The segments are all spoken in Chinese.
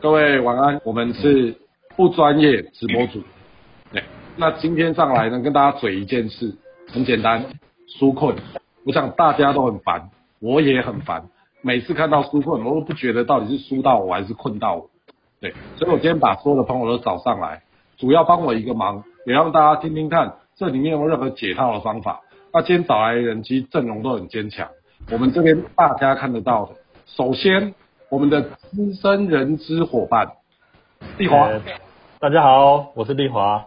各位晚安，我们是不专业直播组。对，那今天上来呢，跟大家嘴一件事，很简单，纾困。我想大家都很烦，我也很烦。每次看到纾困，我都不觉得到底是输到我还是困到我。对，所以我今天把所有的朋友都找上来，主要帮我一个忙，也让大家听听看这里面有任何解套的方法。那今天找来的人其实阵容都很坚强，我们这边大家看得到的，首先。我们的资深人资伙伴，丽华，大家好，我是丽华。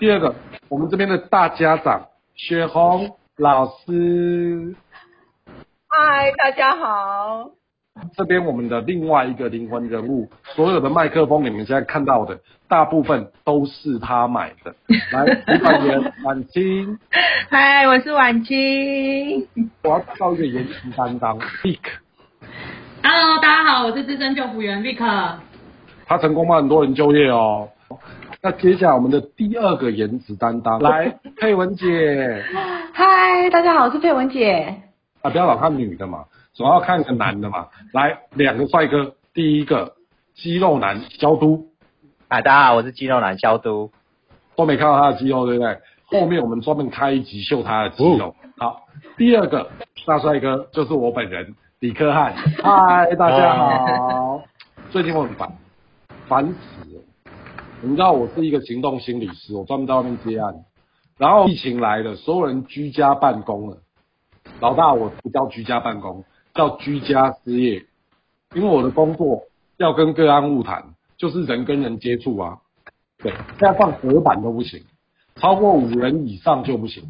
第二个，我们这边的大家长，雪红老师。嗨，大家好。这边我们的另外一个灵魂人物，所有的麦克风你们现在看到的，大部分都是他买的。来，主管员婉清。嗨，我是婉清。我要靠一个颜值担当。Hello，大家好，我是资深救护员 Vic。他成功帮很多人就业哦。那接下来我们的第二个颜值担当，来佩文姐。嗨，大家好，我是佩文姐。啊，不要老看女的嘛，总要看个男的嘛。来，两个帅哥，第一个肌肉男肖都。啊，大家好，我是肌肉男肖都。都没看到他的肌肉，对不对？后面我们专门开一集秀他的肌肉。好，第二个大帅哥就是我本人。李克汉，嗨，大家好。最近我很烦，烦死了。你知道我是一个行动心理师，我专门在外面接案。然后疫情来了，所有人居家办公了。老大，我不叫居家办公，叫居家失业。因为我的工作要跟个案物谈，就是人跟人接触啊。对，现在放隔板都不行。超过五人以上就不行，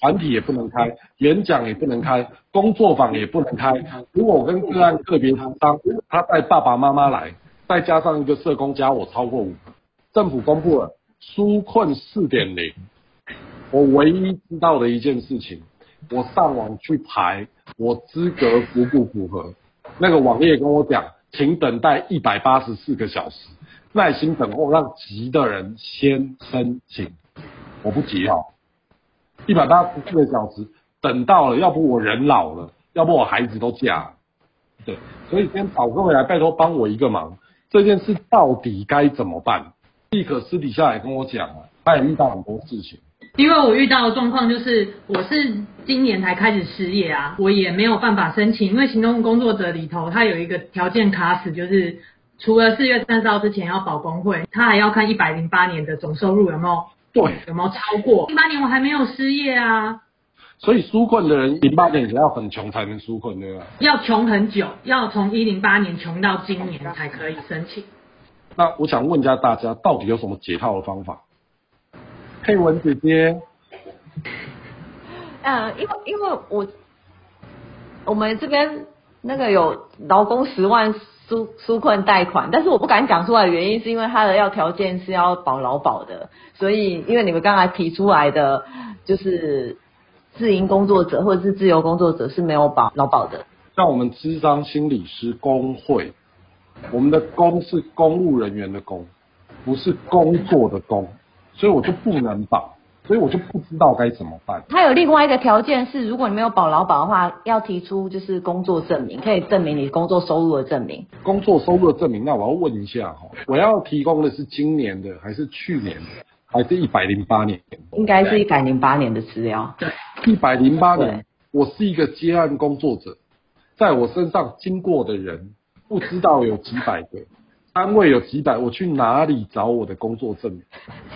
团体也不能开，演讲也不能开，工作坊也不能开。如果我跟个案特别谈商，他带爸爸妈妈来，再加上一个社工加我超过五，政府公布了纾困四点零，我唯一知道的一件事情，我上网去排我资格符不符合，那个网页跟我讲，请等待一百八十四个小时，耐心等候，让急的人先申请。我不急哦，一百八十四个小时等到了，要不我人老了，要不我孩子都嫁了，对，所以今天找各位来，拜托帮我一个忙，这件事到底该怎么办？立刻私底下也跟我讲了，他也遇到很多事情。因为我遇到的状况就是，我是今年才开始失业啊，我也没有办法申请，因为行动工作者里头他有一个条件卡死，就是除了四月三十号之前要保工会，他还要看一百零八年的总收入有没有。对，有没有超过？零八年我还没有失业啊。所以纾困的人，零八年要很穷才能纾困，对吧？要穷很久，要从一零八年穷到今年才可以申请。那我想问一下大家，到底有什么解套的方法？佩文姐姐。呃，因为因为我我们这边那个有劳工十万。纾纾困贷款，但是我不敢讲出来的原因，是因为他的要条件是要保劳保的，所以因为你们刚才提出来的，就是自营工作者或者是自由工作者是没有保劳保的。像我们智商心理师工会，我们的工是公务人员的工，不是工作的工，所以我就不能保。所以我就不知道该怎么办。他有另外一个条件是，如果你没有保劳保的话，要提出就是工作证明，可以证明你工作收入的证明。工作收入的证明，那我要问一下哈，我要提供的是今年的，还是去年的，还是一百零八年？应该是一百零八年的资料。对，一百零八年，我是一个接案工作者，在我身上经过的人不知道有几百个。单位有几百，我去哪里找我的工作证明？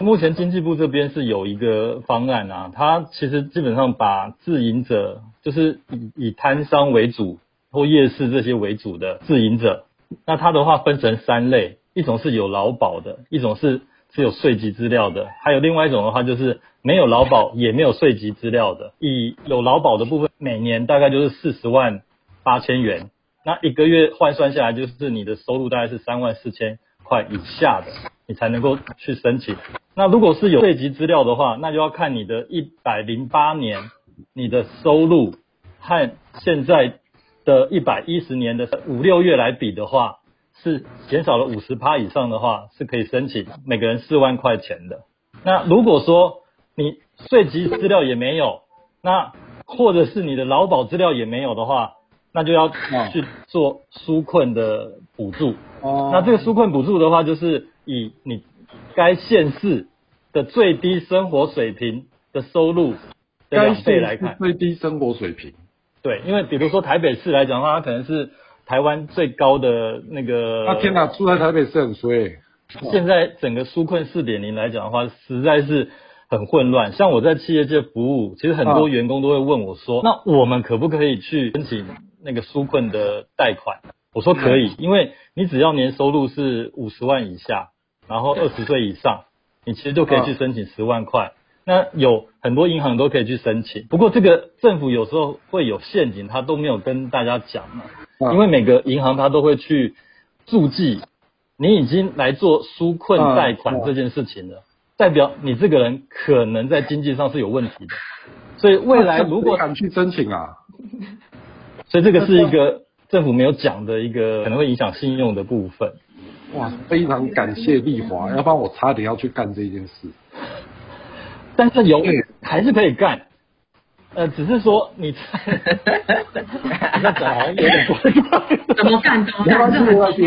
目前经济部这边是有一个方案啊，它其实基本上把自营者，就是以以摊商为主或夜市这些为主的自营者，那它的话分成三类，一种是有劳保的，一种是只有税籍资料的，还有另外一种的话就是没有劳保也没有税籍资料的。以有劳保的部分，每年大概就是四十万八千元。那一个月换算下来，就是你的收入大概是三万四千块以下的，你才能够去申请。那如果是有税籍资料的话，那就要看你的一百零八年你的收入和现在的一百一十年的五六月来比的话，是减少了五十趴以上的话，是可以申请每个人四万块钱的。那如果说你税籍资料也没有，那或者是你的劳保资料也没有的话，那就要去做纾困的补助。哦，那这个纾困补助的话，就是以你该县市的最低生活水平的收入的两倍来看。最低生活水平。对，因为比如说台北市来讲的话，它可能是台湾最高的那个。那天哪，住在台北市很衰。现在整个纾困四点零来讲的话，实在是很混乱。像我在企业界服务，其实很多员工都会问我说：“那我们可不可以去申请那个纾困的贷款？”我说可以，因为你只要年收入是五十万以下，然后二十岁以上，你其实就可以去申请十万块。那有很多银行都可以去申请，不过这个政府有时候会有陷阱，他都没有跟大家讲嘛。因为每个银行他都会去注记。你已经来做纾困贷款这件事情了，代表你这个人可能在经济上是有问题的，所以未来如果敢去申请啊，所以这个是一个政府没有讲的一个可能会影响信用的部分。哇，非常感谢丽华，要不然我差点要去干这件事。但是有还是可以干。呃，只是说你，那怎么有点过？怎么干？怎么干？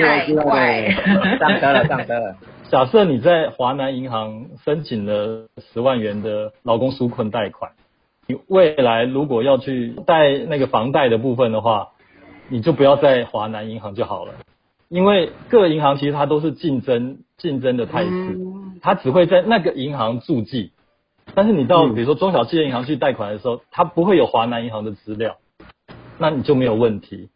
太怪，上车了，上车了。假设你在华南银行申请了十万元的劳工纾困贷款，你未来如果要去贷那个房贷的部分的话，你就不要在华南银行就好了，因为各银行其实它都是竞争竞争的态势，它只会在那个银行注记。但是你到比如说中小企业银行去贷款的时候，它不会有华南银行的资料，那你就没有问题。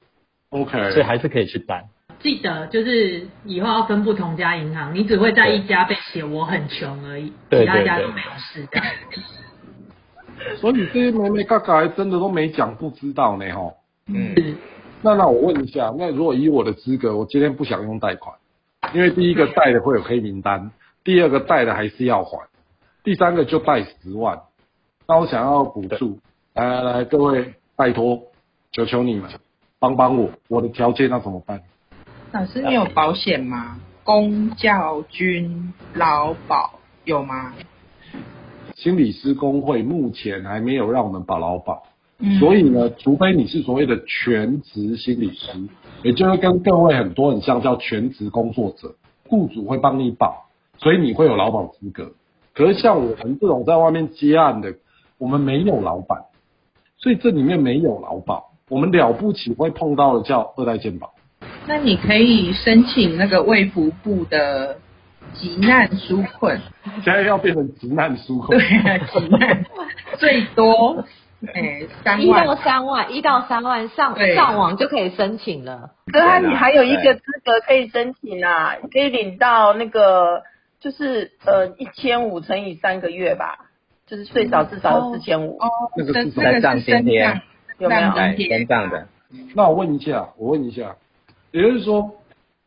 OK，所以还是可以去贷。记得就是以后要分不同家银行，你只会在一家被写我很穷而已，其他家都没有事的。所以这些妹妹嘎嘎真的都没讲不知道呢吼。嗯。那那我问一下，那如果以我的资格，我今天不想用贷款，因为第一个贷的会有黑名单，第二个贷的还是要还。第三个就贷十万，那我想要补助，来来来，各位拜托，求求你们帮帮我，我的条件那怎么办？老师，你有保险吗？公教军劳保有吗？心理师工会目前还没有让我们保劳保，所以呢，除非你是所谓的全职心理师，也就是跟各位很多很像叫全职工作者，雇主会帮你保，所以你会有劳保资格。可是像我们这种在外面接案的，我们没有老板，所以这里面没有劳保，我们了不起会碰到的叫二代健保。那你可以申请那个卫福部的急难纾困。现在要变成急难纾困。对，急难最多诶 三万。一到三万，一到三万上上网就可以申请了。可是你还有一个资格可以申请啊，可以领到那个。就是呃一千五乘以三个月吧，就是最少至少四千五。哦，那个是在上今天有没有？在上的。那我问一下，我问一下，也就是说，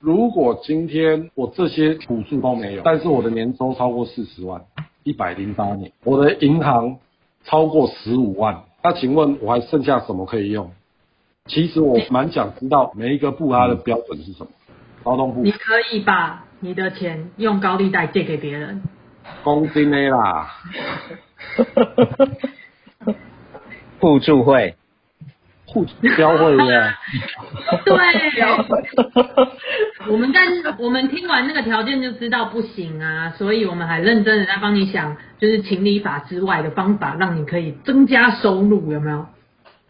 如果今天我这些补助都没有，但是我的年收超过四十万，一百零八年，我的银行超过十五万，那请问我还剩下什么可以用？其实我蛮想知道每一个部它的标准是什么。劳动部，你可以把你的钱用高利贷借给别人，公金的啦，互助会，互标会呀，对，我们但是我们听完那个条件就知道不行啊，所以我们还认真的在帮你想，就是情理法之外的方法，让你可以增加收入，有没有？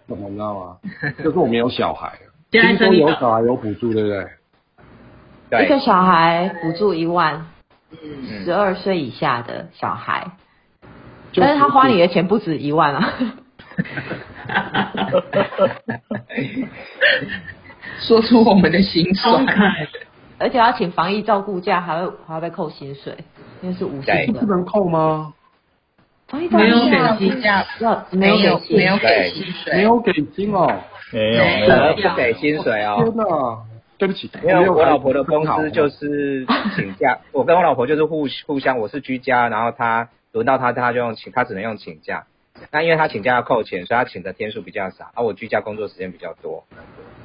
怎么知道啊？就是我们有小孩，听说有小孩有补助，对不对？一个小孩补助一万，十二岁以下的小孩，但是他花你的钱不止一万啊！说出我们的心酸，而且要请防疫照顾假，还会还会扣薪水，因为是无薪的。不能扣吗？防疫照顾假要没有没有给薪水，没有给薪哦，没有，不给薪水哦。天哪！对不起，因为我老婆的公司就是请假，我跟我老婆就是互互相，我是居家，然后她轮到她，她就用请，她只能用请假。那因为他请假要扣钱，所以他请的天数比较少，而我居家工作时间比较多。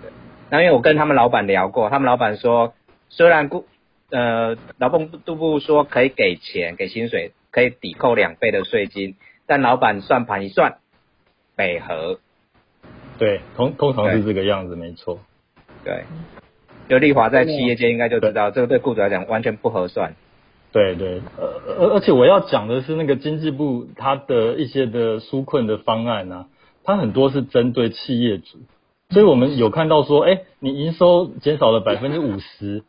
对。那因为我跟他们老板聊过，他们老板说，虽然雇呃劳动部说可以给钱给薪水，可以抵扣两倍的税金，但老板算盘一算，北河对，通通常是这个样子，没错。对，就丽华在企业界应该就知道，这个对雇主来讲完全不合算。对对，呃而而且我要讲的是那个经济部它的一些的纾困的方案呢、它很多是针对企业主，所以我们有看到说，哎，你营收减少了百分之五十，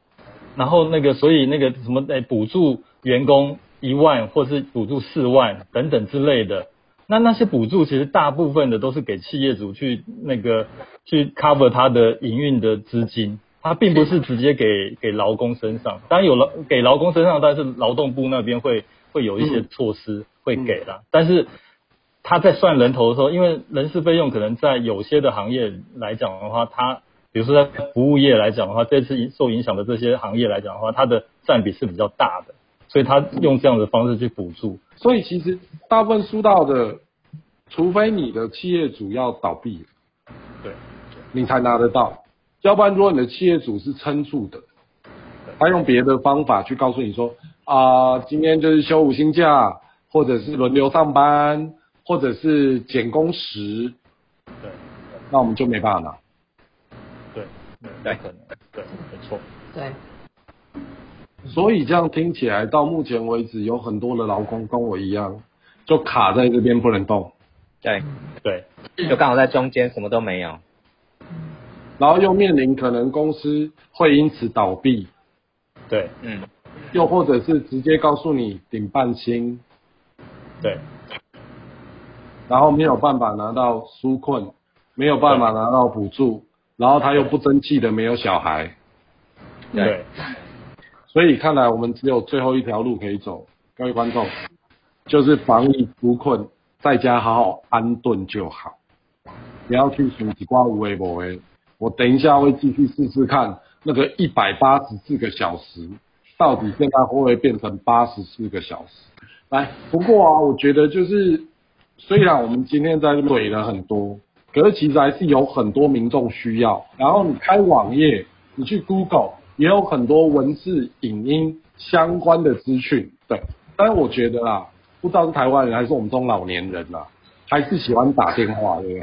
然后那个所以那个什么，哎，补助员工一万或是补助四万等等之类的。那那些补助其实大部分的都是给企业主去那个去 cover 他的营运的资金，它并不是直接给给劳工身上。当然有劳给劳工身上，但是劳动部那边会会有一些措施会给啦。但是他在算人头的时候，因为人事费用可能在有些的行业来讲的话，它比如说在服务业来讲的话，这次受影响的这些行业来讲的话，它的占比是比较大的，所以他用这样的方式去补助。所以其实大部分输到的，除非你的企业主要倒闭，对，你才拿得到。要不然，如果你的企业主是撑住的，他用别的方法去告诉你说啊、今天就是休五星假，或者是轮流上班，或者是减工时，对那我们就没办法拿。对对，对可能，对，没错。对，所以这样听起来，到目前为止，有很多的劳工跟我一样，就卡在这边不能动，对，对。就刚好在中间，什么都没有。然后又面临可能公司会因此倒闭，对嗯，又或者是直接告诉你顶半薪，对。然后没有办法拿到纾困，没有办法拿到补助，然后他又不争气的没有小孩，对。所以看来我们只有最后一条路可以走，各位观众，就是防疫纾困，在家好好安顿就好，不要去数几挂无为不为。我等一下会继续试试看那个一百八十四个小时，到底现在会不会变成八十四个小时？来，不过啊，我觉得就是虽然我们今天在这怼了很多，可是其实还是有很多民众需要。然后你开网页，你去 Google 也有很多文字、影音相关的资讯。对，但是我觉得啊，不知道是台湾人还是我们中老年人啦，还是喜欢打电话，对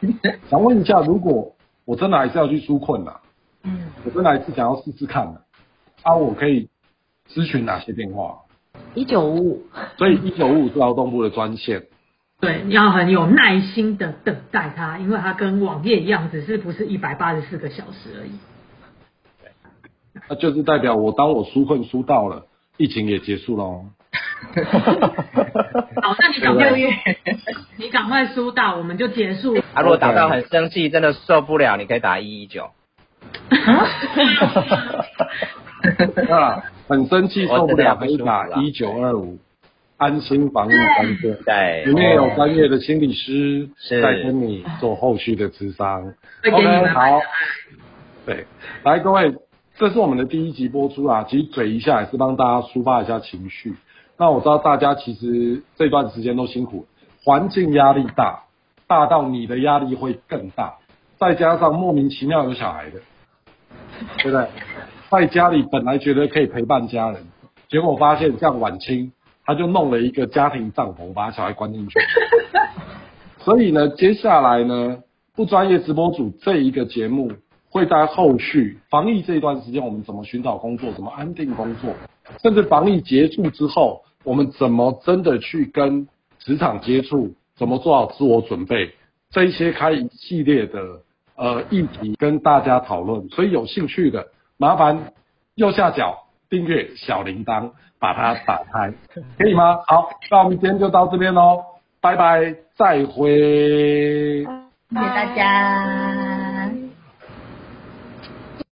不对？想问一下，如果我真的还是要去纾困啦，嗯，我真的还是想要试试看的，啊，我可以咨询哪些电话？一九五五，所以一九五五是劳动部的专线。对，要很有耐心的等待它，因为它跟网页一样，只是不是一百八十四个小时而已。那就是代表我当我纾困纾到了，疫情也结束了哦。好，那你赶快，你赶快输到，我们就结束。啊，如果打到很生气，真的受不了，你可以打一一九。啊 很生气受不了，可以打一九二五安心防疫专线，对，里面有专业的心理师是在跟你做后续的咨商。OK，好，对，来各位，这是我们的第一集播出啊，其实嘴一下也是帮大家抒发一下情绪。那我知道大家其实这段时间都辛苦，环境压力大，大到你的压力会更大，再加上莫名其妙有小孩的，对不对？在家里本来觉得可以陪伴家人，结果发现像晚清，他就弄了一个家庭帐篷，把小孩关进去。所以呢，接下来呢，不专业直播组这一个节目会在后续防疫这一段时间，我们怎么寻找工作，怎么安定工作，甚至防疫结束之后，我们怎么真的去跟职场接触，怎么做好自我准备，这一些开一系列的呃议题跟大家讨论。所以有兴趣的，麻烦右下角订阅小铃铛，把它打开，可以吗？好，那我们今天就到这边喽，拜拜，再会。谢谢大家。